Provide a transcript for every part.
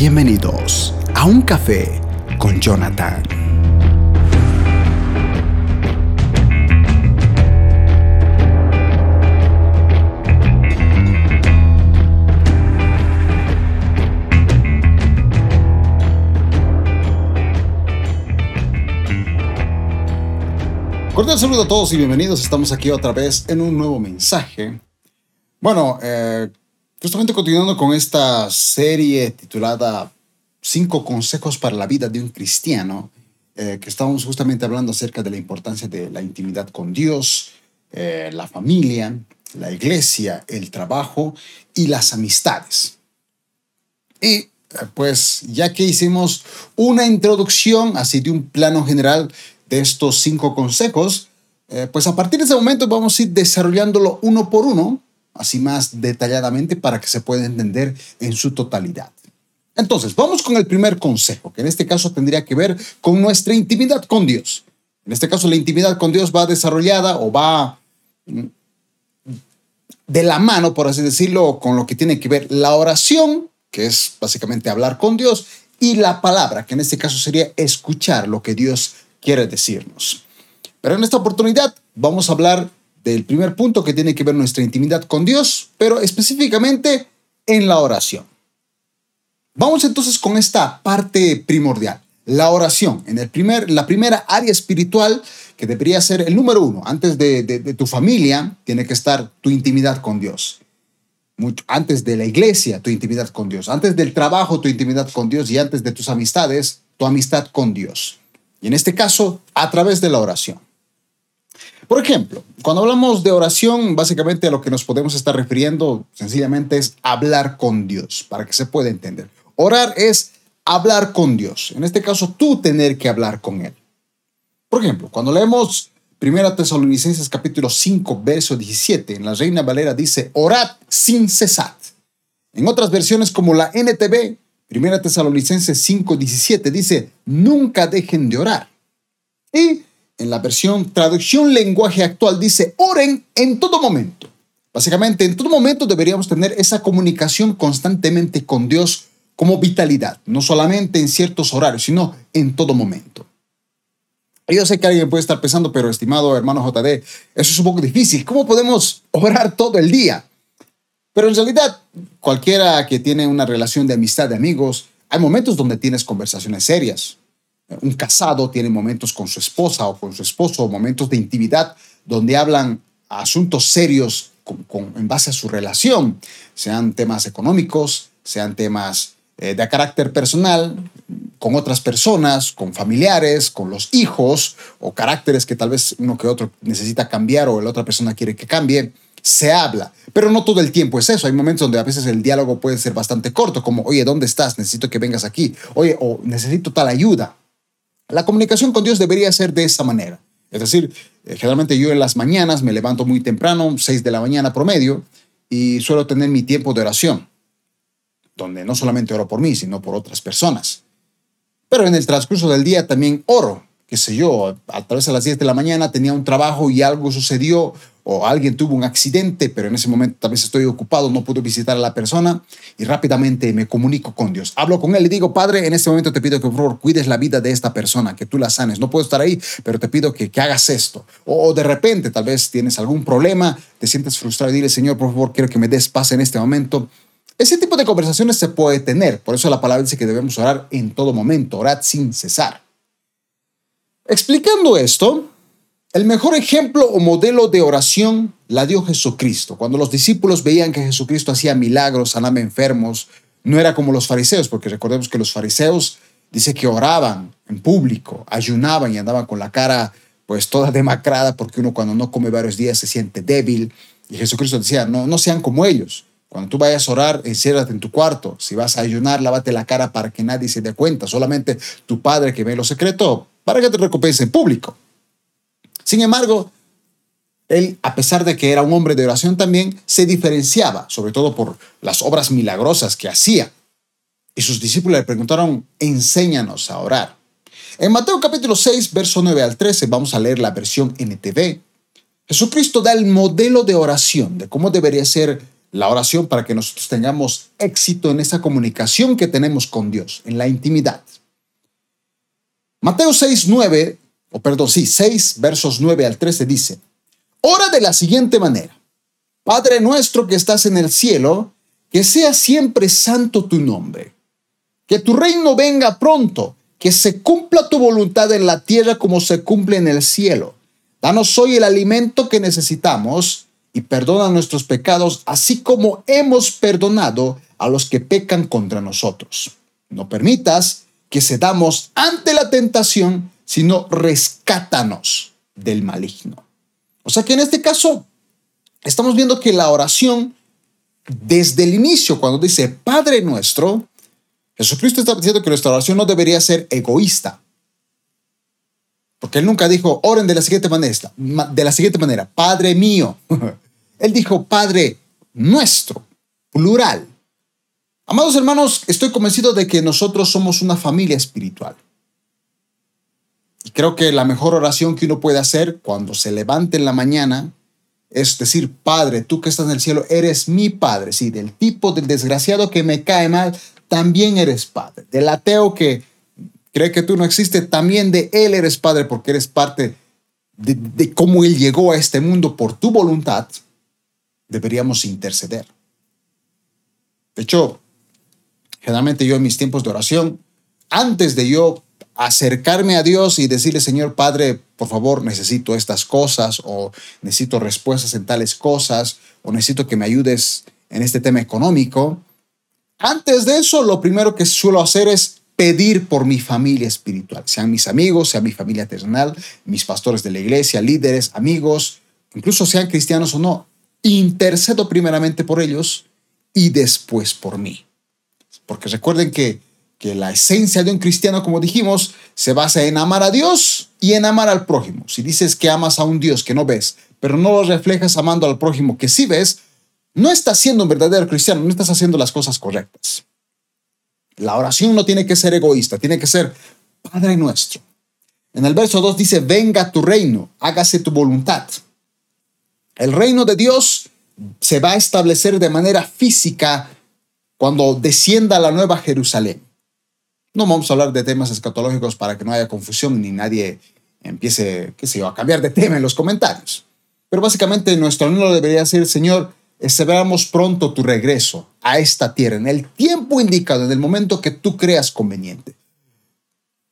Bienvenidos a Un Café con Jonathan. Cordial saludo a todos y bienvenidos. Estamos aquí otra vez en un nuevo mensaje. Bueno, eh, justamente continuando con esta serie titulada Cinco consejos para la vida de un cristiano, eh, que estamos justamente hablando acerca de la importancia de la intimidad con Dios, eh, la familia, la iglesia, el trabajo y las amistades. Y pues ya que hicimos una introducción así de un plano general de estos cinco consejos, eh, pues a partir de ese momento vamos a ir desarrollándolo uno por uno, así más detalladamente para que se pueda entender en su totalidad. Entonces, vamos con el primer consejo, que en este caso tendría que ver con nuestra intimidad con Dios. En este caso, la intimidad con Dios va desarrollada o va mm, de la mano, por así decirlo, con lo que tiene que ver la oración, que es básicamente hablar con Dios, y la palabra, que en este caso sería escuchar lo que Dios quiere decirnos. Pero en esta oportunidad vamos a hablar del primer punto que tiene que ver nuestra intimidad con Dios, pero específicamente en la oración. Vamos entonces con esta parte primordial, la oración, en el primer, la primera área espiritual que debería ser el número uno. Antes de, de tu familia tiene que estar tu intimidad con Dios. Antes de la iglesia, tu intimidad con Dios. Antes del trabajo, tu intimidad con Dios. Y antes de tus amistades, tu amistad con Dios. Y en este caso, a través de la oración. Por ejemplo, cuando hablamos de oración, básicamente a lo que nos podemos estar refiriendo sencillamente es hablar con Dios, para que se pueda entender. Orar es hablar con Dios. En este caso, tú tener que hablar con Él. Por ejemplo, cuando leemos 1 Tesalonicenses capítulo 5, verso 17, en la Reina Valera dice, orad sin cesar. En otras versiones como la NTV, Primera Tesalonicenses 5:17 dice, nunca dejen de orar. Y en la versión traducción lenguaje actual dice, oren en todo momento. Básicamente, en todo momento deberíamos tener esa comunicación constantemente con Dios como vitalidad, no solamente en ciertos horarios, sino en todo momento. Yo sé que alguien puede estar pensando, pero estimado hermano JD, eso es un poco difícil. ¿Cómo podemos orar todo el día? Pero en realidad, cualquiera que tiene una relación de amistad, de amigos, hay momentos donde tienes conversaciones serias. Un casado tiene momentos con su esposa o con su esposo, momentos de intimidad donde hablan asuntos serios en base a su relación, sean temas económicos, sean temas eh, de carácter personal, con otras personas, con familiares, con los hijos, o caracteres que tal vez uno que otro necesita cambiar o la otra persona quiere que cambie se habla, pero no todo el tiempo es eso. Hay momentos donde a veces el diálogo puede ser bastante corto, como, oye, ¿dónde estás? Necesito que vengas aquí. Oye, o necesito tal ayuda. La comunicación con Dios debería ser de esa manera. Es decir, eh, generalmente yo en las mañanas me levanto muy temprano, 6 de la mañana promedio, y suelo tener mi tiempo de oración, donde no solamente oro por mí, sino por otras personas. Pero en el transcurso del día también oro, qué sé yo, a través de las 10 de la mañana tenía un trabajo y algo sucedió o alguien tuvo un accidente, pero en ese momento tal vez estoy ocupado, no puedo visitar a la persona y rápidamente me comunico con Dios. Hablo con Él y digo, Padre, en este momento te pido que por favor cuides la vida de esta persona, que tú la sanes. No puedo estar ahí, pero te pido que, hagas esto. O, de repente tal vez tienes algún problema, te sientes frustrado y dile, Señor, por favor, quiero que me des paz en este momento. Ese tipo de conversaciones se puede tener. Por eso la palabra dice que debemos orar en todo momento, orad sin cesar. Explicando esto, el mejor ejemplo o modelo de oración la dio Jesucristo. Cuando los discípulos veían que Jesucristo hacía milagros, sanaba enfermos, no era como los fariseos, porque recordemos que los fariseos dice que oraban en público, ayunaban y andaban con la cara pues toda demacrada porque uno cuando no come varios días se siente débil. Y Jesucristo decía, no, no sean como ellos. Cuando tú vayas a orar, enciérrate en tu cuarto. Si vas a ayunar, lávate la cara para que nadie se dé cuenta. Solamente tu Padre que ve lo secreto, para que te recompense en público. Sin embargo, él, a pesar de que era un hombre de oración también, se diferenciaba, sobre todo por las obras milagrosas que hacía. Y sus discípulos le preguntaron, enséñanos a orar. En Mateo capítulo 6, verso 9 al 13, vamos a leer la versión NTV. Jesucristo da el modelo de oración, de cómo debería ser la oración para que nosotros tengamos éxito en esa comunicación que tenemos con Dios, en la intimidad. Mateo 6, 9, o perdón, sí, 6 versos 9 al 13 dice, ora de la siguiente manera, Padre nuestro que estás en el cielo, que sea siempre santo tu nombre, que tu reino venga pronto, que se cumpla tu voluntad en la tierra como se cumple en el cielo. Danos hoy el alimento que necesitamos y perdona nuestros pecados, así como hemos perdonado a los que pecan contra nosotros. No permitas que cedamos ante la tentación, sino rescátanos del maligno. O sea que en este caso estamos viendo que la oración, desde el inicio, cuando dice Padre nuestro, Jesucristo está diciendo que nuestra oración no debería ser egoísta. Porque él nunca dijo, oren de la siguiente manera, de la siguiente manera, Padre mío. él dijo, Padre nuestro, plural. Amados hermanos, estoy convencido de que nosotros somos una familia espiritual. Creo que la mejor oración que uno puede hacer cuando se levante en la mañana es decir, Padre, tú que estás en el cielo, eres mi Padre. Sí, del tipo del desgraciado que me cae mal, también eres Padre. Del ateo que cree que tú no existes, también de Él eres Padre porque eres parte de, de cómo Él llegó a este mundo por tu voluntad. Deberíamos interceder. De hecho, generalmente yo en mis tiempos de oración, antes de yo acercarme a Dios y decirle, Señor Padre, por favor, necesito estas cosas o necesito respuestas en tales cosas o necesito que me ayudes en este tema económico. Antes de eso, lo primero que suelo hacer es pedir por mi familia espiritual, sean mis amigos, sea mi familia terrenal, mis pastores de la iglesia, líderes, amigos, incluso sean cristianos o no. Intercedo primeramente por ellos y después por mí. Porque recuerden que que la esencia de un cristiano, como dijimos, se basa en amar a Dios y en amar al prójimo. Si dices que amas a un Dios que no ves, pero no lo reflejas amando al prójimo que sí ves, no estás siendo un verdadero cristiano, no estás haciendo las cosas correctas. La oración no tiene que ser egoísta, tiene que ser Padre nuestro. En el verso 2 dice, venga tu reino, hágase tu voluntad. El reino de Dios se va a establecer de manera física cuando descienda la nueva Jerusalén. No vamos a hablar de temas escatológicos para que no haya confusión ni nadie empiece, qué sé yo, a cambiar de tema en los comentarios. Pero básicamente nuestro anhelo debería ser, Señor, esperamos pronto tu regreso a esta tierra, en el tiempo indicado, en el momento que tú creas conveniente.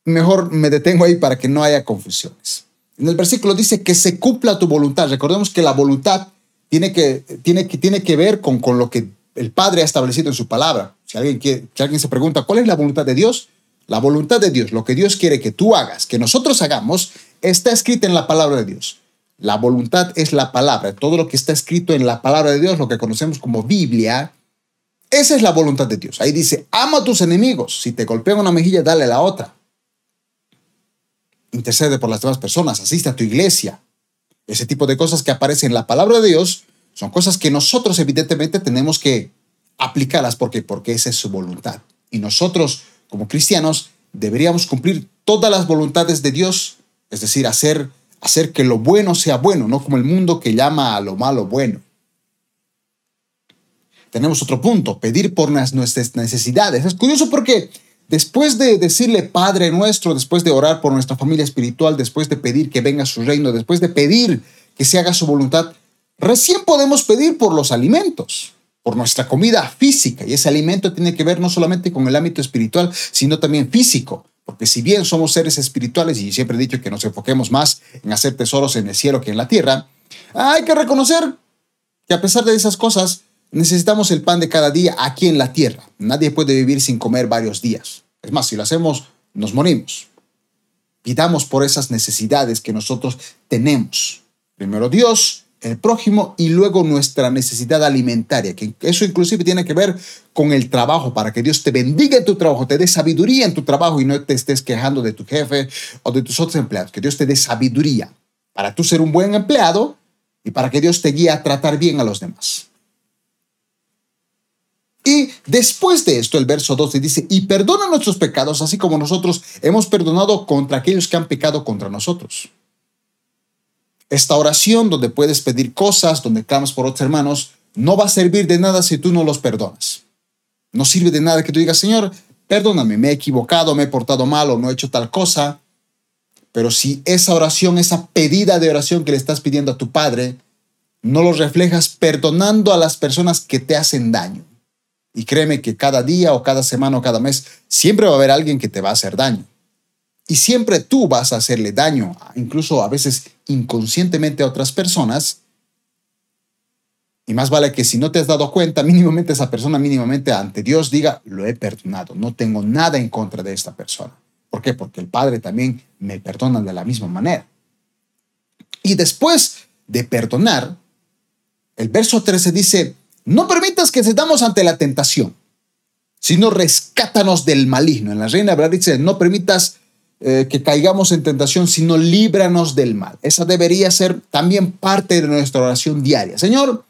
Mejor me detengo ahí para que no haya confusiones. En el versículo dice que se cumpla tu voluntad. Recordemos que la voluntad tiene que, tiene que, tiene que ver con, con lo que el Padre ha establecido en su palabra. Si alguien, se pregunta, ¿cuál es la voluntad de Dios? La voluntad de Dios, lo que Dios quiere que tú hagas, que nosotros hagamos, está escrita en la palabra de Dios. La voluntad es la palabra. Todo lo que está escrito en la palabra de Dios, lo que conocemos como Biblia, esa es la voluntad de Dios. Ahí dice, ama a tus enemigos. Si te golpean una mejilla, dale la otra. Intercede por las demás personas, asiste a tu iglesia. Ese tipo de cosas que aparecen en la palabra de Dios son cosas que nosotros evidentemente tenemos que aplicarlas porque porque esa es su voluntad. Y nosotros como cristianos deberíamos cumplir todas las voluntades de Dios, es decir, hacer hacer que lo bueno sea bueno, no como el mundo que llama a lo malo bueno. Tenemos otro punto, pedir por nuestras necesidades. Es curioso porque después de decirle Padre nuestro, después de orar por nuestra familia espiritual, después de pedir que venga su reino, después de pedir que se haga su voluntad, Recién podemos pedir por los alimentos, por nuestra comida física, y ese alimento tiene que ver no solamente con el ámbito espiritual, sino también físico, porque si bien somos seres espirituales, y siempre he dicho que nos enfoquemos más en hacer tesoros en el cielo que en la tierra, hay que reconocer que a pesar de esas cosas, necesitamos el pan de cada día aquí en la tierra. Nadie puede vivir sin comer varios días. Es más, si lo hacemos, nos morimos. Pidamos por esas necesidades que nosotros tenemos. Primero Dios el prójimo y luego nuestra necesidad alimentaria, que eso inclusive tiene que ver con el trabajo, para que Dios te bendiga en tu trabajo, te dé sabiduría en tu trabajo y no te estés quejando de tu jefe o de tus otros empleados, que Dios te dé sabiduría para tú ser un buen empleado y para que Dios te guíe a tratar bien a los demás. Y después de esto, el verso 12 dice, y perdona nuestros pecados, así como nosotros hemos perdonado contra aquellos que han pecado contra nosotros esta oración donde puedes pedir cosas, donde clamas por otros hermanos, no va a servir de nada si tú no los perdonas. No sirve de nada que tú digas, Señor, perdóname, me he equivocado, me he portado mal o no he hecho tal cosa. Pero si esa oración, esa pedida de oración que le estás pidiendo a tu Padre, no lo reflejas perdonando a las personas que te hacen daño. Y créeme que cada día o cada semana o cada mes siempre va a haber alguien que te va a hacer daño. Y siempre tú vas a hacerle daño, incluso a veces inconscientemente a otras personas. Y más vale que si no te has dado cuenta, mínimamente esa persona, mínimamente ante Dios diga, lo he perdonado, no tengo nada en contra de esta persona. ¿Por qué? Porque el Padre también me perdona de la misma manera. Y después de perdonar, el verso 13 dice, no permitas que cedamos ante la tentación, sino rescátanos del maligno. En la Reina Hebrea dice, no permitas eh, que caigamos en tentación, sino líbranos del mal. Esa debería ser también parte de nuestra oración diaria. Señor,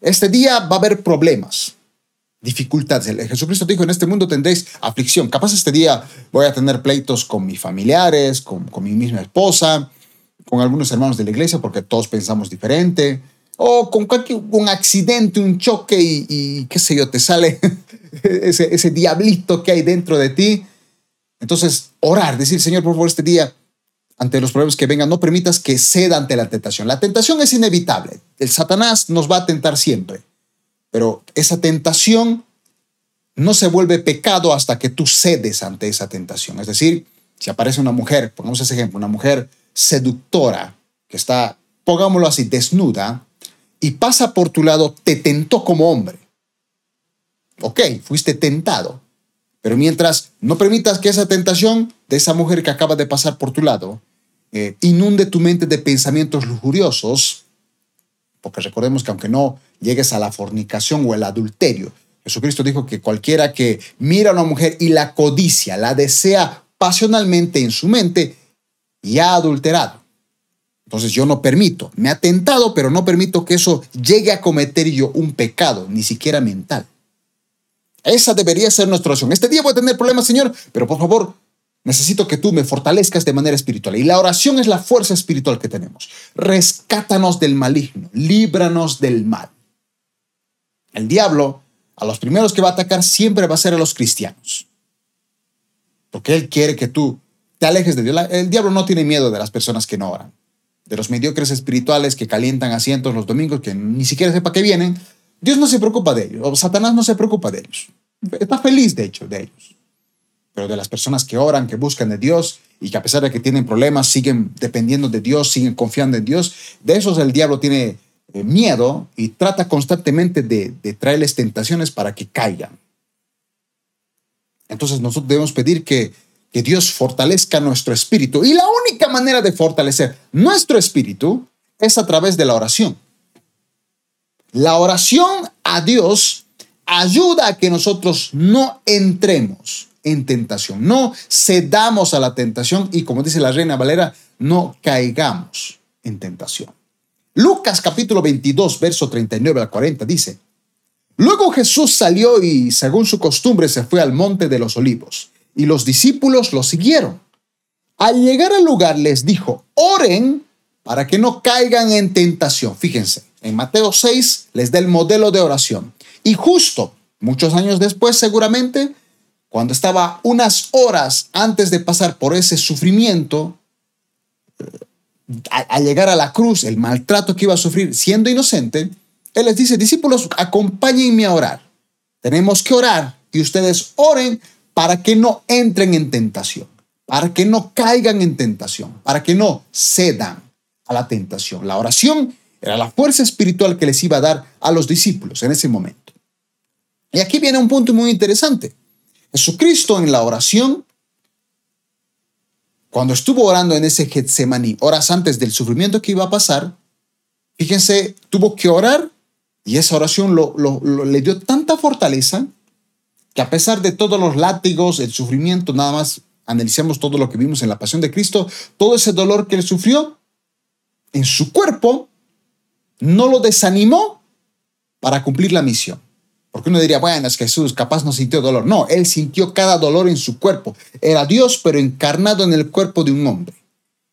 este día va a haber problemas, dificultades. Jesucristo dijo, en este mundo tendréis aflicción. Capaz este día voy a tener pleitos con mis familiares, con, mi misma esposa, con algunos hermanos de la iglesia, porque todos pensamos diferente. O con cualquier un accidente, un choque y, qué sé yo, te sale ese, ese diablito que hay dentro de ti entonces, orar, decir, Señor, por favor, este día, ante los problemas que vengan, no permitas que ceda ante la tentación. La tentación es inevitable. El Satanás nos va a tentar siempre. Pero esa tentación no se vuelve pecado hasta que tú cedes ante esa tentación. Es decir, si aparece una mujer, pongamos ese ejemplo, una mujer seductora que está, pongámoslo así, desnuda, y pasa por tu lado, te tentó como hombre. Ok, fuiste tentado. Pero mientras no permitas que esa tentación de esa mujer que acaba de pasar por tu lado eh, inunde tu mente de pensamientos lujuriosos, porque recordemos que aunque no llegues a la fornicación o el adulterio, Jesucristo dijo que cualquiera que mira a una mujer y la codicia, la desea pasionalmente en su mente, ya ha adulterado. Entonces yo no permito, me ha tentado, pero no permito que eso llegue a cometer yo un pecado, ni siquiera mental. Esa debería ser nuestra oración. Este día voy a tener problemas, Señor, pero por favor, necesito que tú me fortalezcas de manera espiritual. Y la oración es la fuerza espiritual que tenemos. Rescátanos del maligno, líbranos del mal. El diablo, a los primeros que va a atacar, siempre va a ser a los cristianos. Porque él quiere que tú te alejes de Dios. El diablo no tiene miedo de las personas que no oran, de los mediocres espirituales que calientan asientos los domingos, que ni siquiera sepa que vienen, Dios no se preocupa de ellos, o Satanás no se preocupa de ellos. Está feliz, de hecho, de ellos. Pero de las personas que oran, que buscan de Dios y que a pesar de que tienen problemas, siguen dependiendo de Dios, siguen confiando en Dios, de esos el diablo tiene eh, miedo y trata constantemente de, traerles tentaciones para que caigan. Entonces nosotros debemos pedir que Dios fortalezca nuestro espíritu. Y la única manera de fortalecer nuestro espíritu es a través de la oración. La oración a Dios ayuda a que nosotros no entremos en tentación, no cedamos a la tentación y como dice la reina Valera, no caigamos en tentación. Lucas capítulo 22, verso 39 al 40 dice, Luego Jesús salió y según su costumbre se fue al monte de los olivos y los discípulos lo siguieron. Al llegar al lugar les dijo, oren para que no caigan en tentación. Fíjense, en Mateo 6 les da el modelo de oración. Y justo muchos años después, seguramente, cuando estaba unas horas antes de pasar por ese sufrimiento, al llegar a la cruz, el maltrato que iba a sufrir siendo inocente, Él les dice, discípulos, acompáñenme a orar. Tenemos que orar y ustedes oren para que no entren en tentación, para que no caigan en tentación, para que no cedan a la tentación. La oración era la fuerza espiritual que les iba a dar a los discípulos en ese momento. Y aquí viene un punto muy interesante. Jesucristo en la oración, cuando estuvo orando en ese Getsemaní, horas antes del sufrimiento que iba a pasar, fíjense, tuvo que orar y esa oración le dio tanta fortaleza que a pesar de todos los látigos, el sufrimiento, nada más analicemos todo lo que vimos en la pasión de Cristo, todo ese dolor que él sufrió en su cuerpo, no lo desanimó para cumplir la misión. Porque uno diría, bueno, es Jesús, capaz no sintió dolor. No, él sintió cada dolor en su cuerpo. Era Dios, pero encarnado en el cuerpo de un hombre.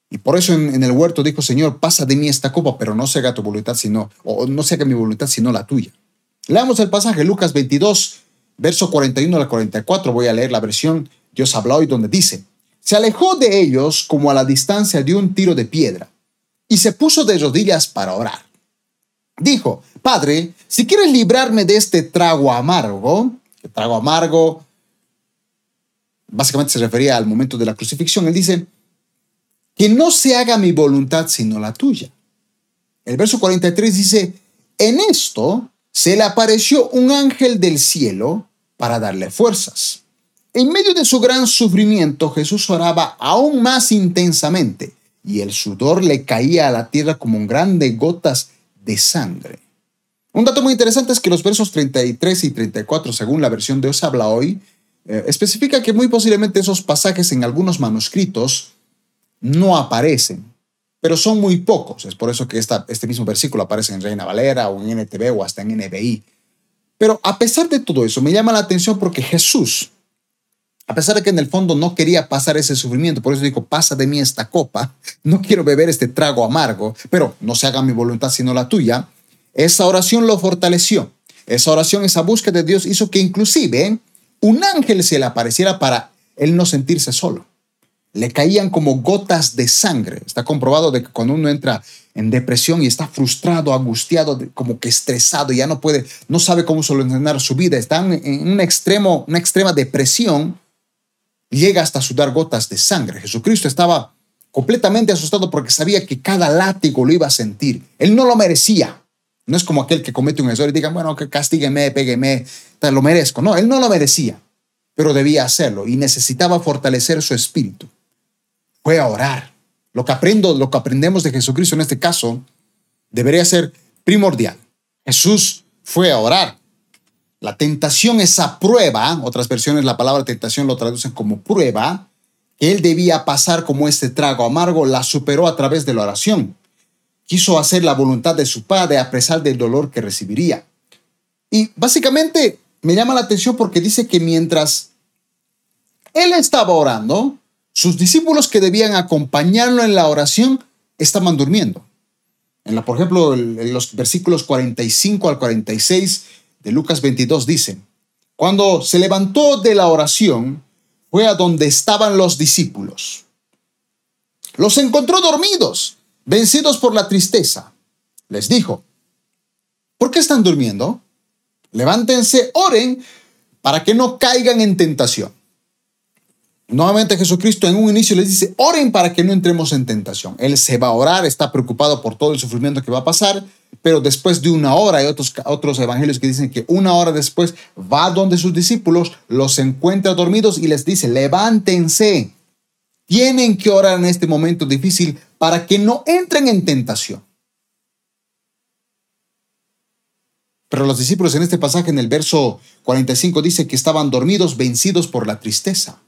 Y por eso en, el huerto dijo, Señor, pasa de mí esta copa, pero no se haga tu voluntad, sino, o no se haga mi voluntad, sino la tuya. Leamos el pasaje, Lucas 22, verso 41 al 44. Voy a leer la versión Dios habla hoy donde dice, se alejó de ellos como a la distancia de un tiro de piedra y se puso de rodillas para orar. Dijo, Padre, si quieres librarme de este trago amargo, el trago amargo básicamente se refería al momento de la crucifixión, él dice, que no se haga mi voluntad sino la tuya. El verso 43 dice, en esto se le apareció un ángel del cielo para darle fuerzas. En medio de su gran sufrimiento, Jesús oraba aún más intensamente y el sudor le caía a la tierra como un grandes gotas de sangre. Un dato muy interesante es que los versos 33 y 34, según la versión de Os habla hoy, eh, especifica que muy posiblemente esos pasajes en algunos manuscritos no aparecen, pero son muy pocos. Es por eso que este mismo versículo aparece en Reina Valera o en NTV o hasta en NBI. Pero a pesar de todo eso, me llama la atención porque Jesús, a pesar de que en el fondo no quería pasar ese sufrimiento, por eso dijo, pasa de mí esta copa, no quiero beber este trago amargo, pero no se haga mi voluntad sino la tuya, esa oración lo fortaleció. Esa oración, esa búsqueda de Dios hizo que inclusive un ángel se le apareciera para él no sentirse solo. Le caían como gotas de sangre. Está comprobado de que cuando uno entra en depresión y está frustrado, angustiado, como que estresado, ya no puede, no sabe cómo solucionar su vida, está en un extremo, una extrema depresión, llega hasta sudar gotas de sangre. Jesucristo estaba completamente asustado porque sabía que cada látigo lo iba a sentir. Él no lo merecía. No es como aquel que comete un error y diga, bueno, que castígueme, pégueme, te lo merezco. No, él no lo merecía, pero debía hacerlo y necesitaba fortalecer su espíritu. Fue a orar. Lo que aprendo, lo que aprendemos de Jesucristo en este caso, debería ser primordial. Jesús fue a orar. La tentación, esa prueba, otras versiones la palabra tentación lo traducen como prueba, que él debía pasar como este trago amargo, la superó a través de la oración quiso hacer la voluntad de su padre a pesar del dolor que recibiría. Y básicamente me llama la atención porque dice que mientras él estaba orando, sus discípulos que debían acompañarlo en la oración estaban durmiendo. En la, por ejemplo, en los versículos 45 al 46 de Lucas 22 dice, cuando se levantó de la oración, fue a donde estaban los discípulos. Los encontró dormidos vencidos por la tristeza, les dijo, ¿por qué están durmiendo? Levántense, oren para que no caigan en tentación. Nuevamente Jesucristo en un inicio les dice, oren para que no entremos en tentación. Él se va a orar, está preocupado por todo el sufrimiento que va a pasar, pero después de una hora, hay otros, otros evangelios que dicen que una hora después va donde sus discípulos, los encuentra dormidos y les dice, levántense, tienen que orar en este momento difícil para que no entren en tentación. Pero los discípulos en este pasaje, en el verso 45, dice que estaban dormidos, vencidos por la tristeza.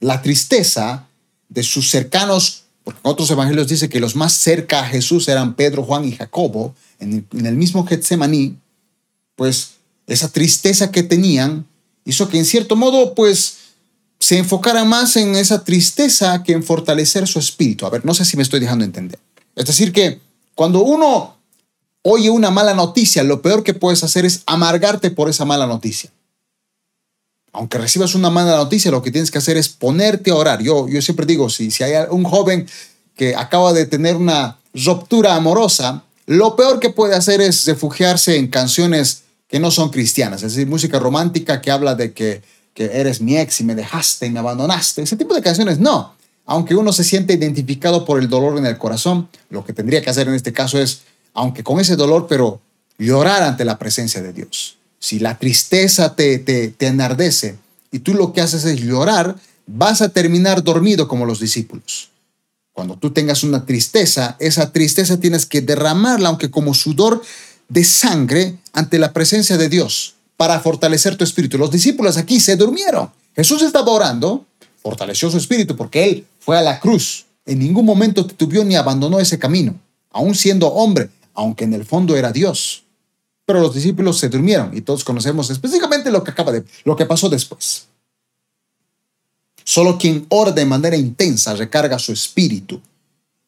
La tristeza de sus cercanos, porque en otros evangelios dice que los más cerca a Jesús eran Pedro, Juan y Jacobo, en el, mismo Getsemaní, pues esa tristeza que tenían hizo que en cierto modo, pues se enfocara más en esa tristeza que en fortalecer su espíritu. A ver, no sé si me estoy dejando entender. Es decir, que cuando uno oye una mala noticia, lo peor que puedes hacer es amargarte por esa mala noticia. Aunque recibas una mala noticia, lo que tienes que hacer es ponerte a orar. Yo, yo siempre digo, si, si hay un joven que acaba de tener una ruptura amorosa, lo peor que puede hacer es refugiarse en canciones que no son cristianas, es decir, música romántica que habla de que que eres mi ex y me dejaste y me abandonaste. Ese tipo de canciones no. Aunque uno se siente identificado por el dolor en el corazón, lo que tendría que hacer en este caso es, aunque con ese dolor, pero llorar ante la presencia de Dios. Si la tristeza te, te, te enardece y tú lo que haces es llorar, vas a terminar dormido como los discípulos. Cuando tú tengas una tristeza, esa tristeza tienes que derramarla, aunque como sudor de sangre, ante la presencia de Dios para fortalecer tu espíritu. Los discípulos aquí se durmieron. Jesús estaba orando, fortaleció su espíritu porque Él fue a la cruz. En ningún momento titubió ni abandonó ese camino, aún siendo hombre, aunque en el fondo era Dios. Pero los discípulos se durmieron y todos conocemos específicamente lo que acaba de, lo que pasó después. Solo quien ora de manera intensa recarga su espíritu.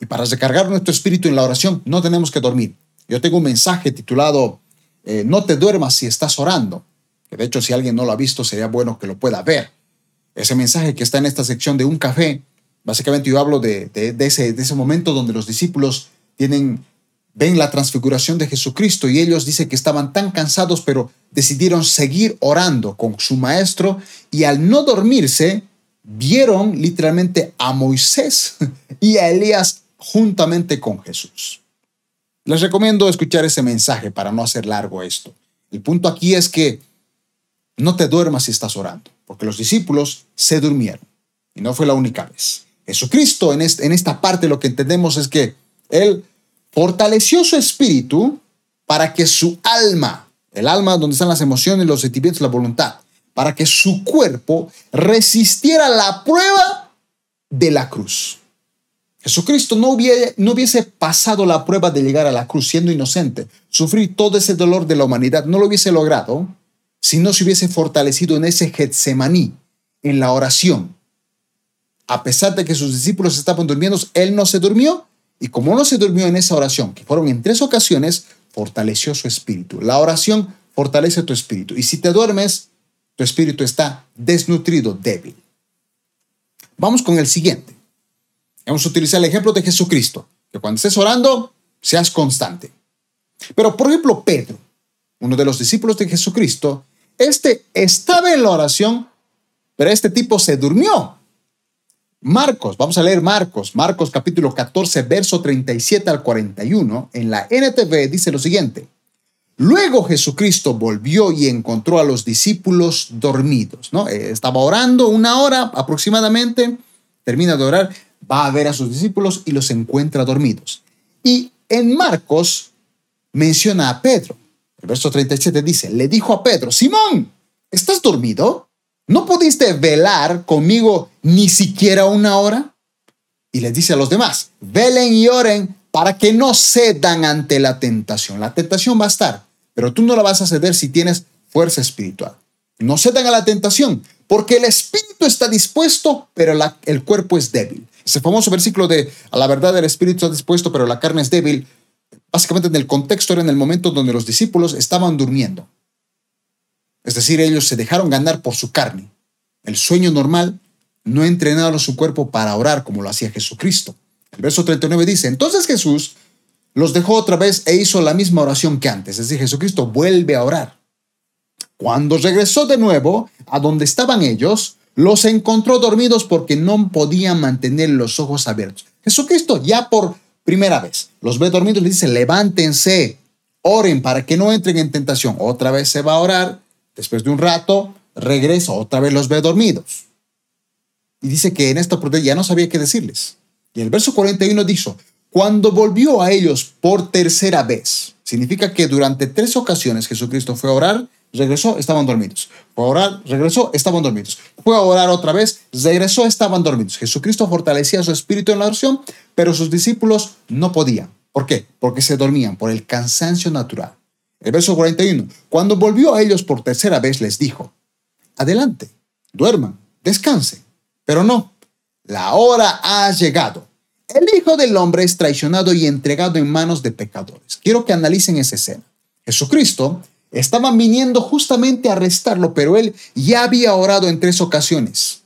Y para recargar nuestro espíritu en la oración no tenemos que dormir. Yo tengo un mensaje titulado eh, no te duermas si estás orando. Que de hecho, si alguien no lo ha visto, sería bueno que lo pueda ver. Ese mensaje que está en esta sección de un café, básicamente yo hablo de, ese, de ese momento donde los discípulos tienen, ven la transfiguración de Jesucristo y ellos dicen que estaban tan cansados, pero decidieron seguir orando con su maestro y al no dormirse, vieron literalmente a Moisés y a Elías juntamente con Jesús. Les recomiendo escuchar ese mensaje para no hacer largo esto. El punto aquí es que no te duermas si estás orando, porque los discípulos se durmieron y no fue la única vez. Jesucristo en, en esta parte lo que entendemos es que Él fortaleció su espíritu para que su alma, el alma donde están las emociones, los sentimientos, la voluntad, para que su cuerpo resistiera la prueba de la cruz. Jesucristo no no hubiese pasado la prueba de llegar a la cruz siendo inocente, sufrir todo ese dolor de la humanidad, no lo hubiese logrado si no se hubiese fortalecido en ese Getsemaní, en la oración. A pesar de que sus discípulos estaban durmiendo, él no se durmió y como no se durmió en esa oración, que fueron en tres ocasiones, fortaleció su espíritu. La oración fortalece tu espíritu y si te duermes, tu espíritu está desnutrido, débil. Vamos con el siguiente. Vamos a utilizar el ejemplo de Jesucristo, que cuando estés orando, seas constante. Pero, por ejemplo, Pedro, uno de los discípulos de Jesucristo, este estaba en la oración, pero este tipo se durmió. Marcos, vamos a leer Marcos, Marcos capítulo 14, verso 37 al 41, en la NTV dice lo siguiente. Luego Jesucristo volvió y encontró a los discípulos dormidos, ¿no? Eh, estaba orando una hora aproximadamente, termina de orar, va a ver a sus discípulos y los encuentra dormidos. Y en Marcos menciona a Pedro. El verso 37 dice, le dijo a Pedro, Simón, ¿estás dormido? ¿No pudiste velar conmigo ni siquiera una hora? Y les dice a los demás, velen y oren para que no cedan ante la tentación. La tentación va a estar, pero tú no la vas a ceder si tienes fuerza espiritual. No cedan a la tentación, porque el espíritu está dispuesto, pero el cuerpo es débil. Ese famoso versículo de a la verdad el espíritu está dispuesto, pero la carne es débil, básicamente en el contexto era en el momento donde los discípulos estaban durmiendo. Es decir, ellos se dejaron ganar por su carne. El sueño normal no entrenaron su cuerpo para orar como lo hacía Jesucristo. El verso 39 dice, entonces Jesús los dejó otra vez e hizo la misma oración que antes. Es decir, Jesucristo vuelve a orar. Cuando regresó de nuevo a donde estaban ellos, los encontró dormidos porque no podían mantener los ojos abiertos. Jesucristo ya por primera vez los ve dormidos y les dice, levántense, oren para que no entren en tentación. Otra vez se va a orar, después de un rato regresa, otra vez los ve dormidos. Y dice que en esta oportunidad ya no sabía qué decirles. Y el verso 41 dijo, cuando volvió a ellos por tercera vez, significa que durante tres ocasiones Jesucristo fue a orar regresó, estaban dormidos. Fue a orar, regresó, estaban dormidos. Fue a orar otra vez, regresó, estaban dormidos. Jesucristo fortalecía su espíritu en la oración, pero sus discípulos no podían. ¿Por qué? Porque se dormían por el cansancio natural. El verso 41. Cuando volvió a ellos por tercera vez, les dijo, adelante, duerman, descansen. Pero no, la hora ha llegado. El Hijo del Hombre es traicionado y entregado en manos de pecadores. Quiero que analicen esa escena. Jesucristo Estaban viniendo justamente a arrestarlo, pero él ya había orado en tres ocasiones.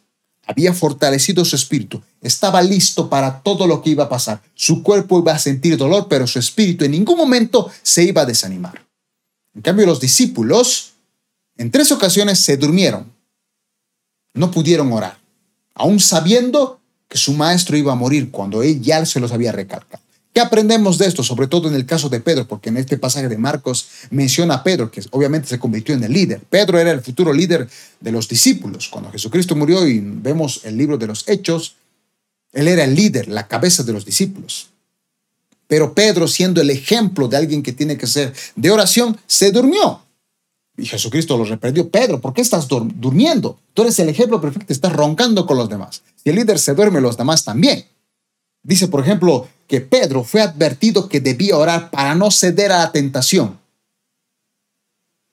Había fortalecido su espíritu. Estaba listo para todo lo que iba a pasar. Su cuerpo iba a sentir dolor, pero su espíritu en ningún momento se iba a desanimar. En cambio, los discípulos en tres ocasiones se durmieron. No pudieron orar, aún sabiendo que su maestro iba a morir cuando él ya se los había recalcado. ¿Qué aprendemos de esto? Sobre todo en el caso de Pedro, porque en este pasaje de Marcos menciona a Pedro, que obviamente se convirtió en el líder. Pedro era el futuro líder de los discípulos. Cuando Jesucristo murió y vemos el libro de los Hechos, él era el líder, la cabeza de los discípulos. Pero Pedro, siendo el ejemplo de alguien que tiene que ser de oración, se durmió. Y Jesucristo lo reprendió. Pedro, ¿por qué estás durmiendo? Tú eres el ejemplo perfecto, estás roncando con los demás. Si el líder se duerme, los demás también. Dice, por ejemplo, que Pedro fue advertido que debía orar para no ceder a la tentación.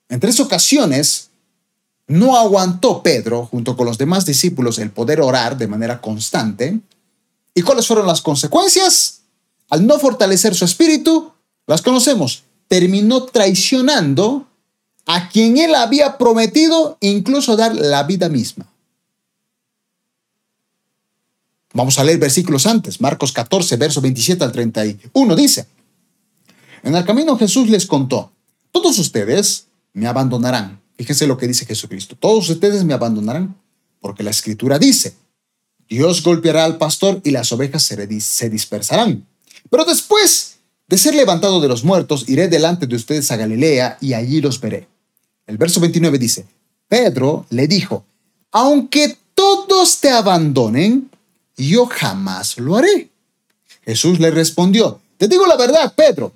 En tres ocasiones no aguantó Pedro, junto con los demás discípulos, el poder orar de manera constante. ¿Y cuáles fueron las consecuencias? Al no fortalecer su espíritu, las conocemos. terminó traicionando a quien él había prometido incluso dar la vida misma. Vamos a leer versículos antes. Marcos 14, verso 27 al 31 dice, en el camino Jesús les contó, todos ustedes me abandonarán. Fíjense lo que dice Jesucristo, todos ustedes me abandonarán, porque la escritura dice, Dios golpeará al pastor y las ovejas se dispersarán. Pero después de ser levantado de los muertos, iré delante de ustedes a Galilea y allí los veré. El verso 29 dice, Pedro le dijo, aunque todos te abandonen, yo jamás lo haré. Jesús le respondió, te digo la verdad, Pedro,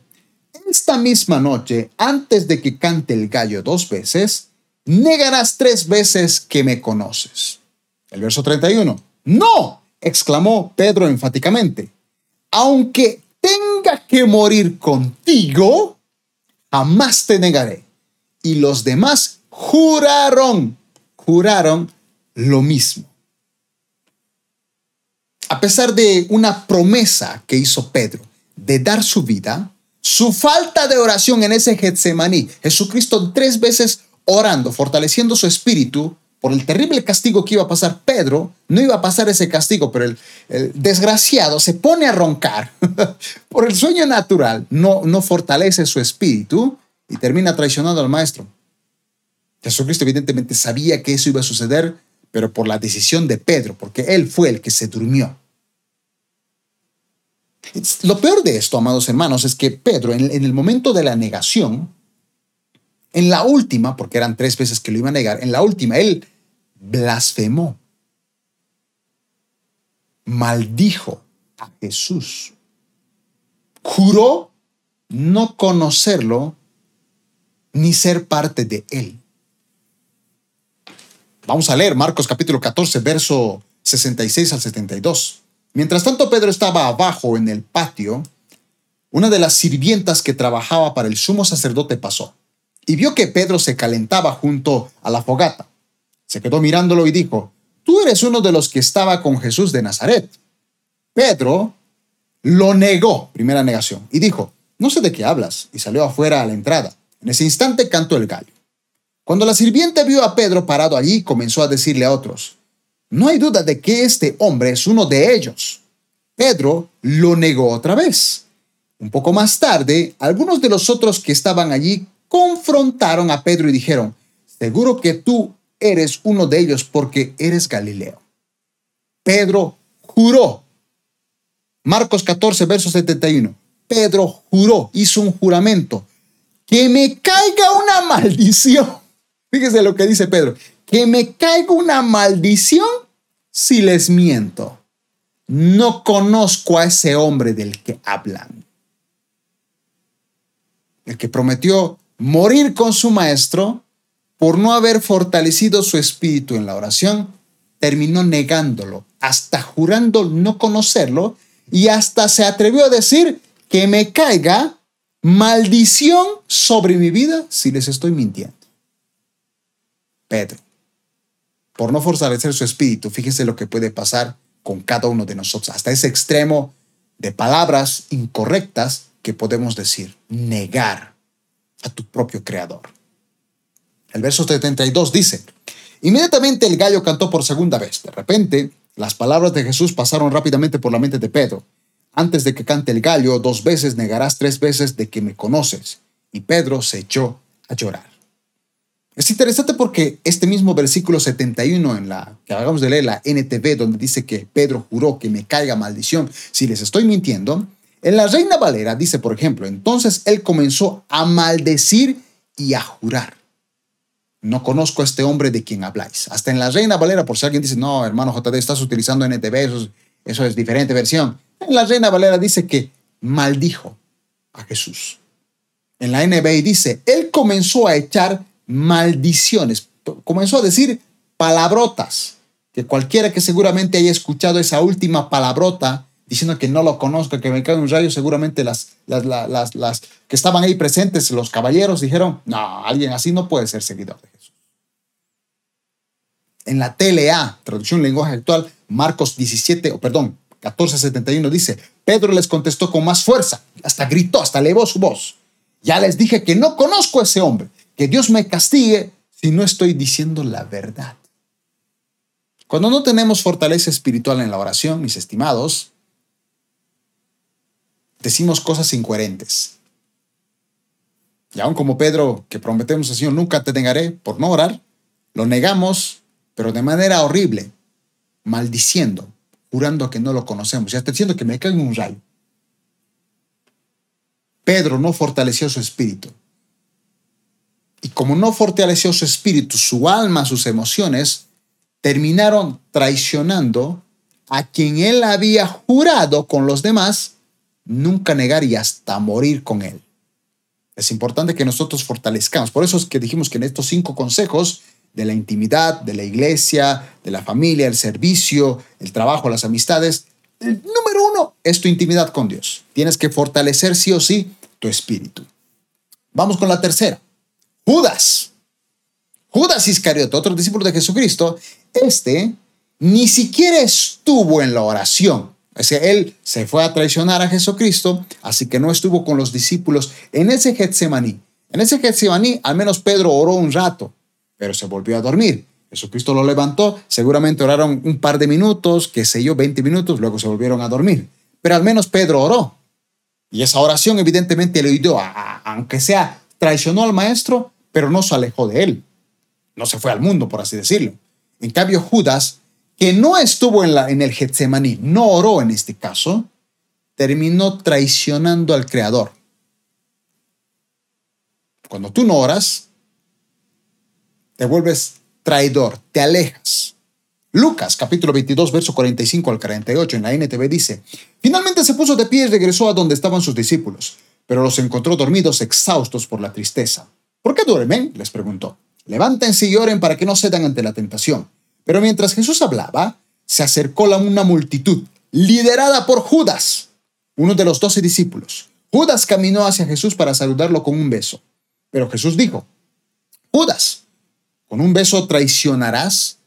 esta misma noche, antes de que cante el gallo dos veces, negarás tres veces que me conoces. El verso 31, no, exclamó Pedro enfáticamente, aunque tenga que morir contigo, jamás te negaré. Y los demás juraron, juraron lo mismo. A pesar de una promesa que hizo Pedro de dar su vida, su falta de oración en ese Getsemaní, Jesucristo tres veces orando, fortaleciendo su espíritu por el terrible castigo que iba a pasar Pedro, no iba a pasar ese castigo, pero el, desgraciado se pone a roncar por el sueño natural, no, no fortalece su espíritu y termina traicionando al maestro. Jesucristo evidentemente sabía que eso iba a suceder, pero por la decisión de Pedro, porque él fue el que se durmió. Lo peor de esto, amados hermanos, es que Pedro, en, el momento de la negación, en la última, porque eran tres veces que lo iba a negar, en la última, él blasfemó, maldijo a Jesús, juró no conocerlo ni ser parte de él. Vamos a leer Marcos capítulo 14, verso 66 al 72. Mientras tanto Pedro estaba abajo en el patio, una de las sirvientas que trabajaba para el sumo sacerdote pasó y vio que Pedro se calentaba junto a la fogata. Se quedó mirándolo y dijo, tú eres uno de los que estaba con Jesús de Nazaret. Pedro lo negó, primera negación, y dijo, no sé de qué hablas, y salió afuera a la entrada. En ese instante cantó el gallo. Cuando la sirviente vio a Pedro parado allí, comenzó a decirle a otros, no hay duda de que este hombre es uno de ellos. Pedro lo negó otra vez. Un poco más tarde, algunos de los otros que estaban allí confrontaron a Pedro y dijeron, seguro que tú eres uno de ellos porque eres Galileo. Pedro juró. Marcos 14, verso 71. Pedro juró, hizo un juramento. Que me caiga una maldición. Fíjese lo que dice Pedro que me caiga una maldición si les miento. No conozco a ese hombre del que hablan. El que prometió morir con su maestro por no haber fortalecido su espíritu en la oración, terminó negándolo, hasta jurando no conocerlo y hasta se atrevió a decir que me caiga maldición sobre mi vida si les estoy mintiendo. Pedro por no fortalecer su espíritu, fíjese lo que puede pasar con cada uno de nosotros, hasta ese extremo de palabras incorrectas que podemos decir, negar a tu propio creador. El verso 72 dice, inmediatamente el gallo cantó por segunda vez. De repente, las palabras de Jesús pasaron rápidamente por la mente de Pedro. Antes de que cante el gallo, dos veces negarás tres veces de que me conoces. Y Pedro se echó a llorar. Es interesante porque este mismo versículo 71 en la que acabamos de leer, la NTV, donde dice que Pedro juró que me caiga maldición si les estoy mintiendo, en la Reina Valera dice, por ejemplo, entonces él comenzó a maldecir y a jurar. No conozco a este hombre de quien habláis. Hasta en la Reina Valera, por si alguien dice, no, hermano JD, estás utilizando NTV, eso es, eso es diferente versión. La Reina Valera dice que maldijo a Jesús. En la NBI dice, él comenzó a echar maldiciones. Comenzó a decir palabrotas, que cualquiera que seguramente haya escuchado esa última palabrota diciendo que no lo conozco, que me cae un rayo, seguramente las, las, las, las, que estaban ahí presentes, los caballeros, dijeron, no, alguien así no puede ser seguidor de Jesús. En la TLA, traducción lenguaje actual, Marcos 17, o perdón, 1471 dice, Pedro les contestó con más fuerza, hasta gritó, hasta elevó su voz. Ya les dije que no conozco a ese hombre, que Dios me castigue si no estoy diciendo la verdad. Cuando no tenemos fortaleza espiritual en la oración, mis estimados, decimos cosas incoherentes. Y aún como Pedro, que prometemos al Señor, nunca te negaré por no orar, lo negamos, pero de manera horrible, maldiciendo, jurando que no lo conocemos. Ya está diciendo que me caiga un rayo. Pedro no fortaleció su espíritu. Y como no fortaleció su espíritu, su alma, sus emociones, terminaron traicionando a quien él había jurado con los demás nunca negar y hasta morir con él. Es importante que nosotros fortalezcamos. Por eso es que dijimos que en estos cinco consejos de la intimidad, de la iglesia, de la familia, el servicio, el trabajo, las amistades, el número uno es tu intimidad con Dios. Tienes que fortalecer sí o sí tu espíritu. Vamos con la tercera. Judas. Judas Iscariote, otro discípulo de Jesucristo, este ni siquiera estuvo en la oración. Es que él se fue a traicionar a Jesucristo, así que no estuvo con los discípulos en ese Getsemaní. En ese Getsemaní, al menos Pedro oró un rato, pero se volvió a dormir. Jesucristo lo levantó, seguramente oraron un par de minutos, qué sé yo, 20 minutos, luego se volvieron a dormir. Pero al menos Pedro oró. Y esa oración evidentemente le oyó, aunque sea, traicionó al maestro, pero no se alejó de él. No se fue al mundo, por así decirlo. En cambio, Judas que no estuvo en, en el Getsemaní, no oró en este caso, terminó traicionando al Creador. Cuando tú no oras, te vuelves traidor, te alejas. Lucas capítulo 22, verso 45 al 48 en la NTV dice, finalmente se puso de pie y regresó a donde estaban sus discípulos, pero los encontró dormidos, exhaustos por la tristeza. ¿Por qué duermen? les preguntó. Levántense y oren para que no cedan ante la tentación. Pero mientras Jesús hablaba, se acercó la una multitud, liderada por Judas, uno de los doce discípulos. Judas caminó hacia Jesús para saludarlo con un beso. Pero Jesús dijo, Judas, ¿con un beso traicionarás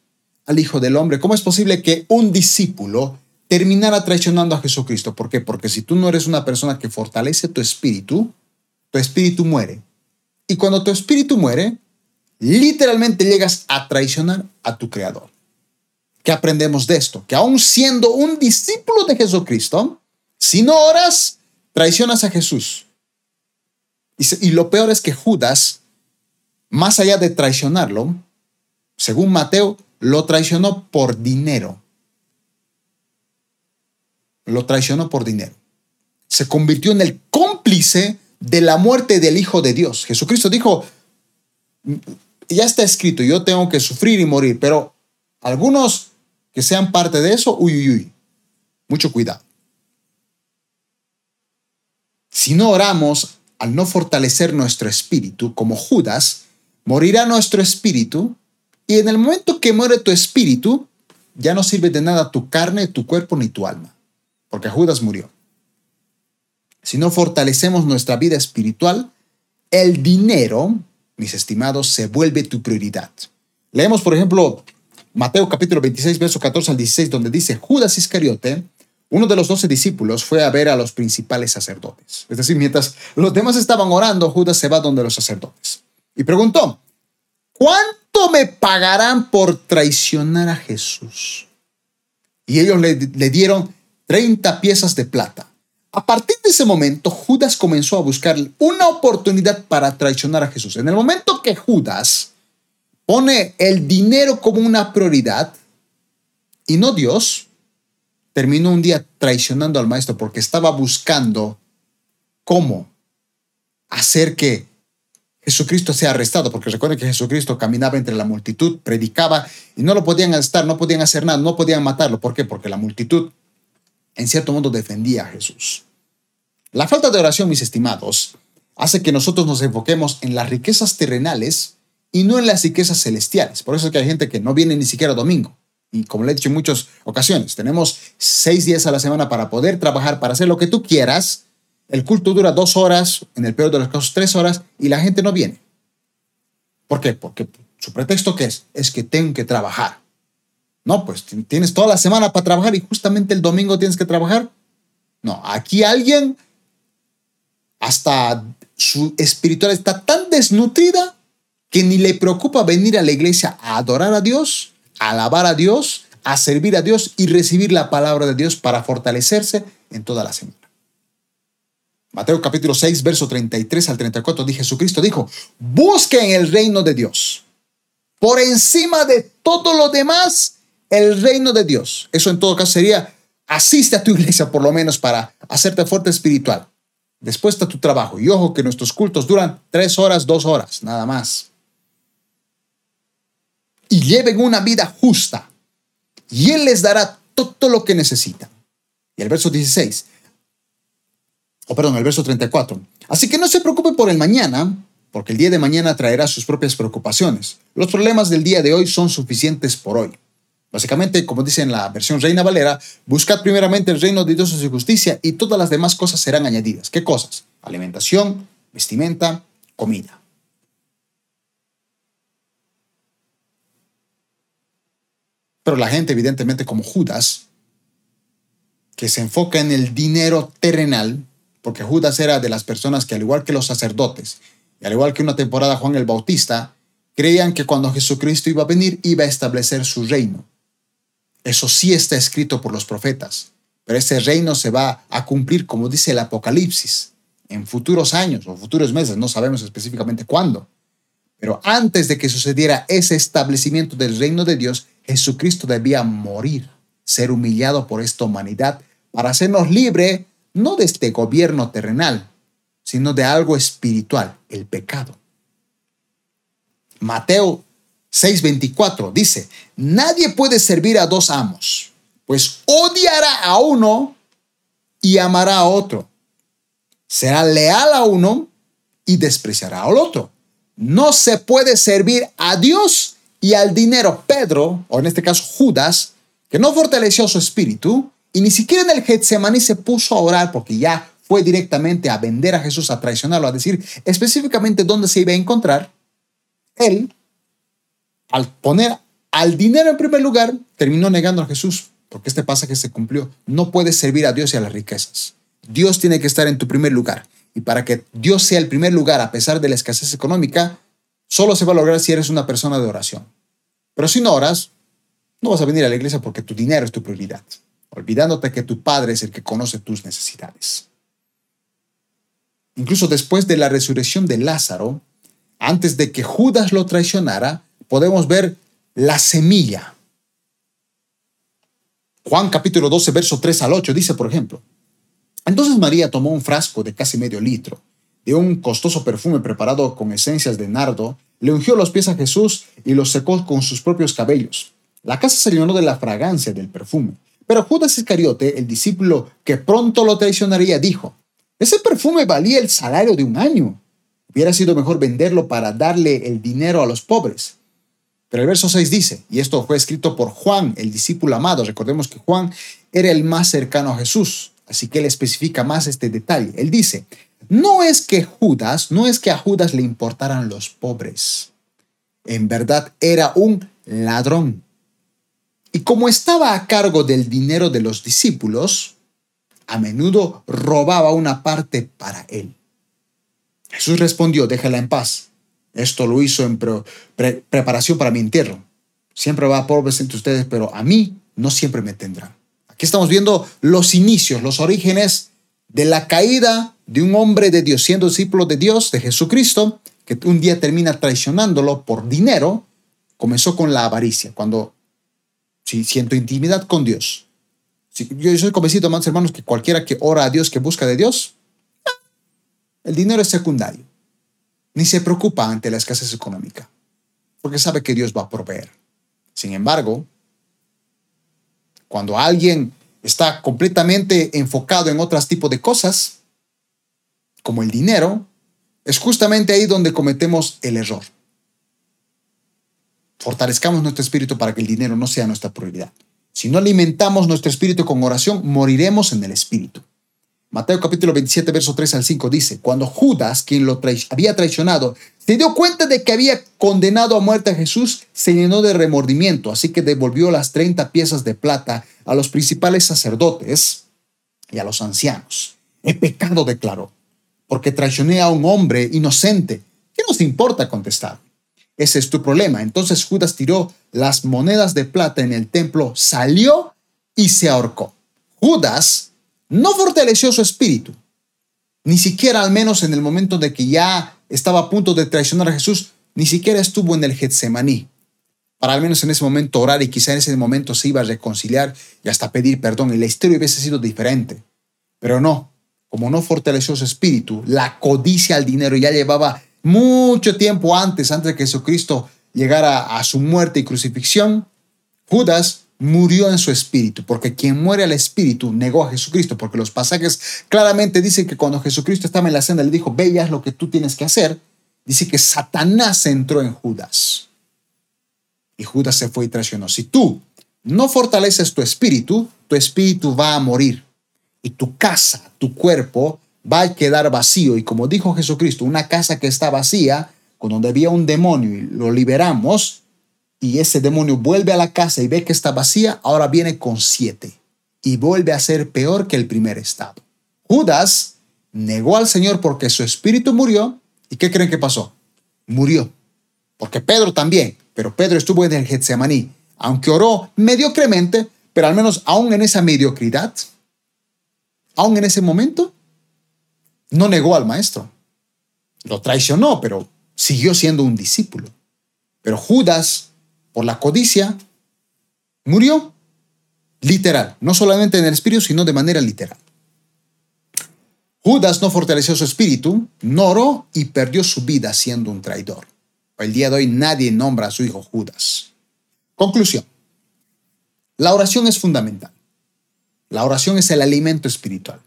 al Hijo del Hombre? ¿Cómo es posible que un discípulo terminara traicionando a Jesucristo? ¿Por qué? Porque si tú no eres una persona que fortalece tu espíritu, tu espíritu muere. Y cuando tu espíritu muere, literalmente llegas a traicionar a tu Creador. ¿Qué aprendemos de esto? Que aún siendo un discípulo de Jesucristo, si no oras, traicionas a Jesús. Y, lo peor es que Judas, más allá de traicionarlo, según Mateo, lo traicionó por dinero. Lo traicionó por dinero. Se convirtió en el cómplice de la muerte del Hijo de Dios. Jesucristo dijo, ya está escrito, yo tengo que sufrir y morir, pero algunos que sean parte de eso, uy, uy, uy, mucho cuidado. Si no oramos, al no fortalecer nuestro espíritu, como Judas, morirá nuestro espíritu y en el momento que muere tu espíritu, ya no sirve de nada tu carne, tu cuerpo ni tu alma, porque Judas murió. Si no fortalecemos nuestra vida espiritual, el dinero, mis estimados, se vuelve tu prioridad. Leemos, por ejemplo, Mateo capítulo 26, verso 14 al 16, donde dice, Judas Iscariote, uno de los doce discípulos, fue a ver a los principales sacerdotes. Es decir, mientras los demás estaban orando, Judas se va donde los sacerdotes y preguntó, ¿cuánto me pagarán por traicionar a Jesús? Y ellos le, le dieron 30 piezas de plata. A partir de ese momento, Judas comenzó a buscar una oportunidad para traicionar a Jesús. En el momento que Judas pone el dinero como una prioridad y no Dios, terminó un día traicionando al maestro porque estaba buscando cómo hacer que Jesucristo sea arrestado, porque recuerden que Jesucristo caminaba entre la multitud, predicaba y no lo podían estar, no podían hacer nada, no podían matarlo. ¿Por qué? Porque la multitud en cierto modo defendía a Jesús. La falta de oración, mis estimados, hace que nosotros nos enfoquemos en las riquezas terrenales y no en las riquezas celestiales. Por eso es que hay gente que no viene ni siquiera domingo. Y como le he dicho en muchas ocasiones, tenemos seis días a la semana para poder trabajar, para hacer lo que tú quieras. El culto dura dos horas, en el peor de los casos tres horas, y la gente no viene. ¿Por qué? Porque su pretexto es, es que tengo que trabajar. No, pues tienes toda la semana para trabajar y justamente el domingo tienes que trabajar. No, aquí alguien hasta su espiritual está tan desnutrida que ni le preocupa venir a la iglesia a adorar a Dios, a alabar a Dios, a servir a Dios y recibir la palabra de Dios para fortalecerse en toda la semana. Mateo capítulo 6, verso 33 al 34, dice Jesucristo dijo, busquen el reino de Dios. Por encima de todo lo demás, el reino de Dios. Eso en todo caso sería, asiste a tu iglesia por lo menos para hacerte fuerte espiritual. Después está tu trabajo. Y ojo que nuestros cultos duran tres horas, dos horas, nada más. Y lleven una vida justa. Y Él les dará todo lo que necesitan. Y el verso 16, o perdón, el verso 34. Así que no se preocupe por el mañana, porque el día de mañana traerá sus propias preocupaciones. Los problemas del día de hoy son suficientes por hoy. Básicamente, como dice en la versión Reina Valera, buscad primeramente el reino de Dios y su justicia y todas las demás cosas serán añadidas. ¿Qué cosas? Alimentación, vestimenta, comida. Pero la gente, evidentemente, como Judas, que se enfoca en el dinero terrenal, porque Judas era de las personas que, al igual que los sacerdotes, y al igual que una temporada Juan el Bautista, creían que cuando Jesucristo iba a venir, iba a establecer su reino. Eso sí está escrito por los profetas, pero ese reino se va a cumplir, como dice el Apocalipsis, en futuros años o futuros meses, no sabemos específicamente cuándo. Pero antes de que sucediera ese establecimiento del reino de Dios, Jesucristo debía morir, ser humillado por esta humanidad para hacernos libre no de este gobierno terrenal, sino de algo espiritual, el pecado. Mateo 6:24 dice, nadie puede servir a dos amos, pues odiará a uno y amará a otro. Será leal a uno y despreciará al otro. No se puede servir a Dios y al dinero. Pedro, o en este caso Judas, que no fortaleció su espíritu, y ni siquiera en el Getsemaní se puso a orar porque ya fue directamente a vender a Jesús, a traicionarlo, a decir específicamente dónde se iba a encontrar. Él, al poner al dinero en primer lugar, terminó negando a Jesús, porque este pasaje se cumplió. No puedes servir a Dios y a las riquezas. Dios tiene que estar en tu primer lugar. Y para que Dios sea el primer lugar, a pesar de la escasez económica, solo se va a lograr si eres una persona de oración. Pero si no oras, no vas a venir a la iglesia porque tu dinero es tu prioridad olvidándote que tu Padre es el que conoce tus necesidades. Incluso después de la resurrección de Lázaro, antes de que Judas lo traicionara, podemos ver la semilla. Juan capítulo 12, verso 3 al 8 dice, por ejemplo, entonces María tomó un frasco de casi medio litro de un costoso perfume preparado con esencias de nardo, le ungió los pies a Jesús y los secó con sus propios cabellos. La casa se llenó de la fragancia del perfume. Pero Judas Iscariote, el discípulo que pronto lo traicionaría, dijo, ese perfume valía el salario de un año. Hubiera sido mejor venderlo para darle el dinero a los pobres. Pero el verso 6 dice, y esto fue escrito por Juan, el discípulo amado, recordemos que Juan era el más cercano a Jesús, así que él especifica más este detalle. Él dice, no es que Judas, no es que a Judas le importaran los pobres. En verdad era un ladrón y como estaba a cargo del dinero de los discípulos, a menudo robaba una parte para él. Jesús respondió, déjala en paz. Esto lo hizo en preparación para mi entierro. Siempre va a pobres entre ustedes, pero a mí no siempre me tendrán. Aquí estamos viendo los inicios, los orígenes de la caída de un hombre de Dios, siendo discípulo de Dios, de Jesucristo, que un día termina traicionándolo por dinero. Comenzó con la avaricia, cuando si siento intimidad con Dios. Yo soy convencido, amados hermanos, que cualquiera que ora a Dios, que busca de Dios, el dinero es secundario. Ni se preocupa ante la escasez económica, porque sabe que Dios va a proveer. Sin embargo, cuando alguien está completamente enfocado en otros tipos de cosas, como el dinero, es justamente ahí donde cometemos el error. Fortalezcamos nuestro espíritu para que el dinero no sea nuestra prioridad. Si no alimentamos nuestro espíritu con oración, moriremos en el espíritu. Mateo capítulo 27, verso 3 al 5 dice, cuando Judas, quien lo había traicionado, se dio cuenta de que había condenado a muerte a Jesús, se llenó de remordimiento, así que devolvió las 30 piezas de plata a los principales sacerdotes y a los ancianos. He pecado, declaró porque traicioné a un hombre inocente. ¿Qué nos importa contestar? Ese es tu problema. Entonces Judas tiró las monedas de plata en el templo, salió y se ahorcó. Judas no fortaleció su espíritu, ni siquiera al menos en el momento de que ya estaba a punto de traicionar a Jesús, ni siquiera estuvo en el Getsemaní para al menos en ese momento orar y quizá en ese momento se iba a reconciliar y hasta pedir perdón y la historia hubiese sido diferente. Pero no, como no fortaleció su espíritu, la codicia al dinero ya llevaba mucho tiempo antes, antes de que Jesucristo llegara a su muerte y crucifixión, Judas murió en su espíritu, porque quien muere al espíritu negó a Jesucristo, porque los pasajes claramente dicen que cuando Jesucristo estaba en la cena le dijo, ve haz lo que tú tienes que hacer, dice que Satanás entró en Judas. Y Judas se fue y traicionó. Si tú no fortaleces tu espíritu, tu espíritu va a morir. Y tu casa, tu cuerpo, va a quedar vacío. Y como dijo Jesucristo, una casa que está vacía, con donde había un demonio y lo liberamos, y ese demonio vuelve a la casa y ve que está vacía, ahora viene con siete. Y vuelve a ser peor que el primer estado. Judas negó al Señor porque su espíritu murió. ¿Y qué creen que pasó? Murió. Porque Pedro también pero Pedro estuvo en el Getsemaní, aunque oró mediocremente, pero al menos aún en esa mediocridad, aún en ese momento, no negó al maestro. Lo traicionó, pero siguió siendo un discípulo. Pero Judas, por la codicia, murió literal, no solamente en el espíritu, sino de manera literal. Judas no fortaleció su espíritu, no oró y perdió su vida siendo un traidor. El día de hoy nadie nombra a su hijo Judas. Conclusión. La oración es fundamental. La oración es el alimento espiritual.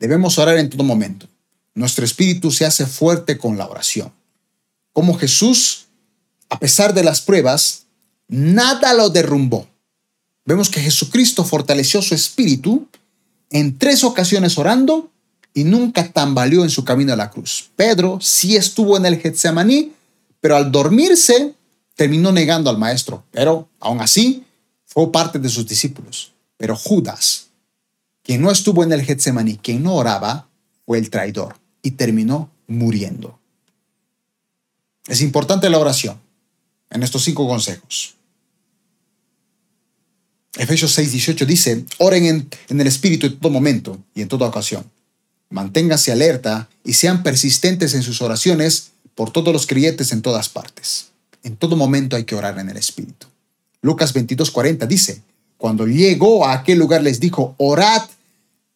Debemos orar en todo momento. Nuestro espíritu se hace fuerte con la oración. Como Jesús, a pesar de las pruebas, nada lo derrumbó. Vemos que Jesucristo fortaleció su espíritu en tres ocasiones orando y nunca tambaleó en su camino a la cruz. Pedro sí estuvo en el Getsemaní, pero al dormirse terminó negando al maestro, pero aún así fue parte de sus discípulos. Pero Judas, quien no estuvo en el Getsemaní, quien no oraba, fue el traidor y terminó muriendo. Es importante la oración en estos cinco consejos. Efesios 6, 18 dice, oren en, en, el Espíritu en todo momento y en toda ocasión. Manténganse alerta y sean persistentes en sus oraciones por todos los creyentes en todas partes. En todo momento hay que orar en el Espíritu. Lucas 22:40 dice, cuando llegó a aquel lugar les dijo, orad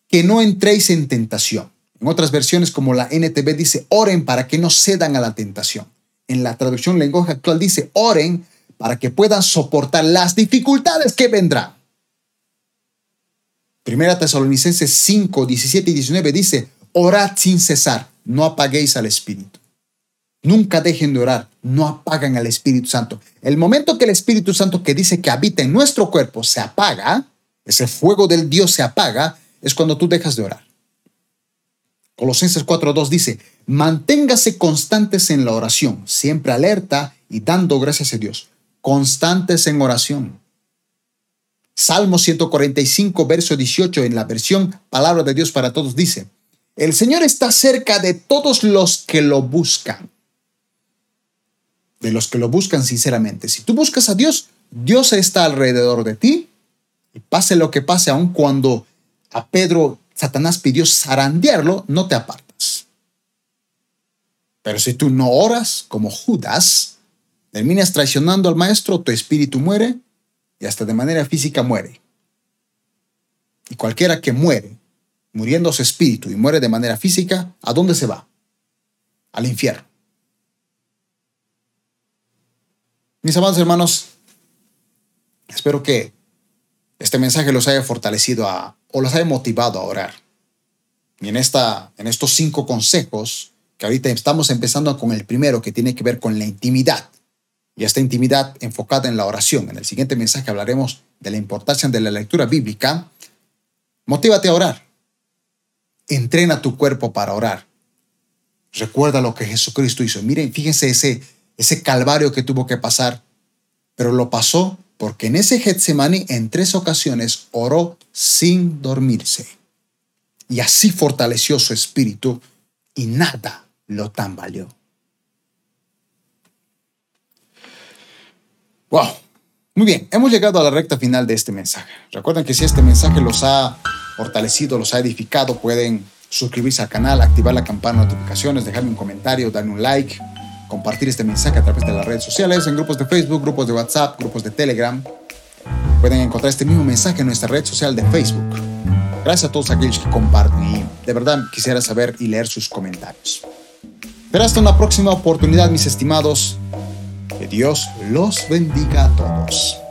que no entréis en tentación. En otras versiones como la NTV dice, oren para que no cedan a la tentación. En la traducción lenguaje actual dice, oren para que puedan soportar las dificultades que vendrán. Primera Tesalonicenses 5, 17 y 19 dice, orad sin cesar, no apaguéis al Espíritu. Nunca dejen de orar, no apagan al Espíritu Santo. El momento que el Espíritu Santo que dice que habita en nuestro cuerpo se apaga, ese fuego del Dios se apaga, es cuando tú dejas de orar. Colosenses 4.2 dice, manténgase constantes en la oración, siempre alerta y dando gracias a Dios. Constantes en oración. Salmo 145, verso 18, en la versión Palabra de Dios para Todos, dice, el Señor está cerca de todos los que lo buscan de los que lo buscan sinceramente. Si tú buscas a Dios, Dios está alrededor de ti. Y pase lo que pase, aun cuando a Pedro Satanás pidió zarandearlo, no te apartas. Pero si tú no oras como Judas, terminas traicionando al maestro, tu espíritu muere y hasta de manera física muere. Y cualquiera que muere, muriendo su espíritu y muere de manera física, ¿a dónde se va? Al infierno. Mis amados hermanos, espero que este mensaje los haya fortalecido a, o los haya motivado a orar. Y en, esta, en estos cinco consejos, que ahorita estamos empezando con el primero, que tiene que ver con la intimidad, y esta intimidad enfocada en la oración. En el siguiente mensaje hablaremos de la importancia de la lectura bíblica. Motívate a orar. Entrena tu cuerpo para orar. Recuerda lo que Jesucristo hizo. Miren, fíjense ese, ese calvario que tuvo que pasar, pero lo pasó porque en ese Getsemaní en tres ocasiones oró sin dormirse. Y así fortaleció su espíritu y nada lo tambaleó. Wow. Muy bien, hemos llegado a la recta final de este mensaje. Recuerden que si este mensaje los ha fortalecido, los ha edificado, pueden suscribirse al canal, activar la campana de notificaciones, dejarme un comentario, darme un like, compartir este mensaje a través de las redes sociales, en grupos de Facebook, grupos de WhatsApp, grupos de Telegram. Pueden encontrar este mismo mensaje en nuestra red social de Facebook. Gracias a todos aquellos que comparten y de verdad quisiera saber y leer sus comentarios. Pero hasta una próxima oportunidad, mis estimados. Que Dios los bendiga a todos.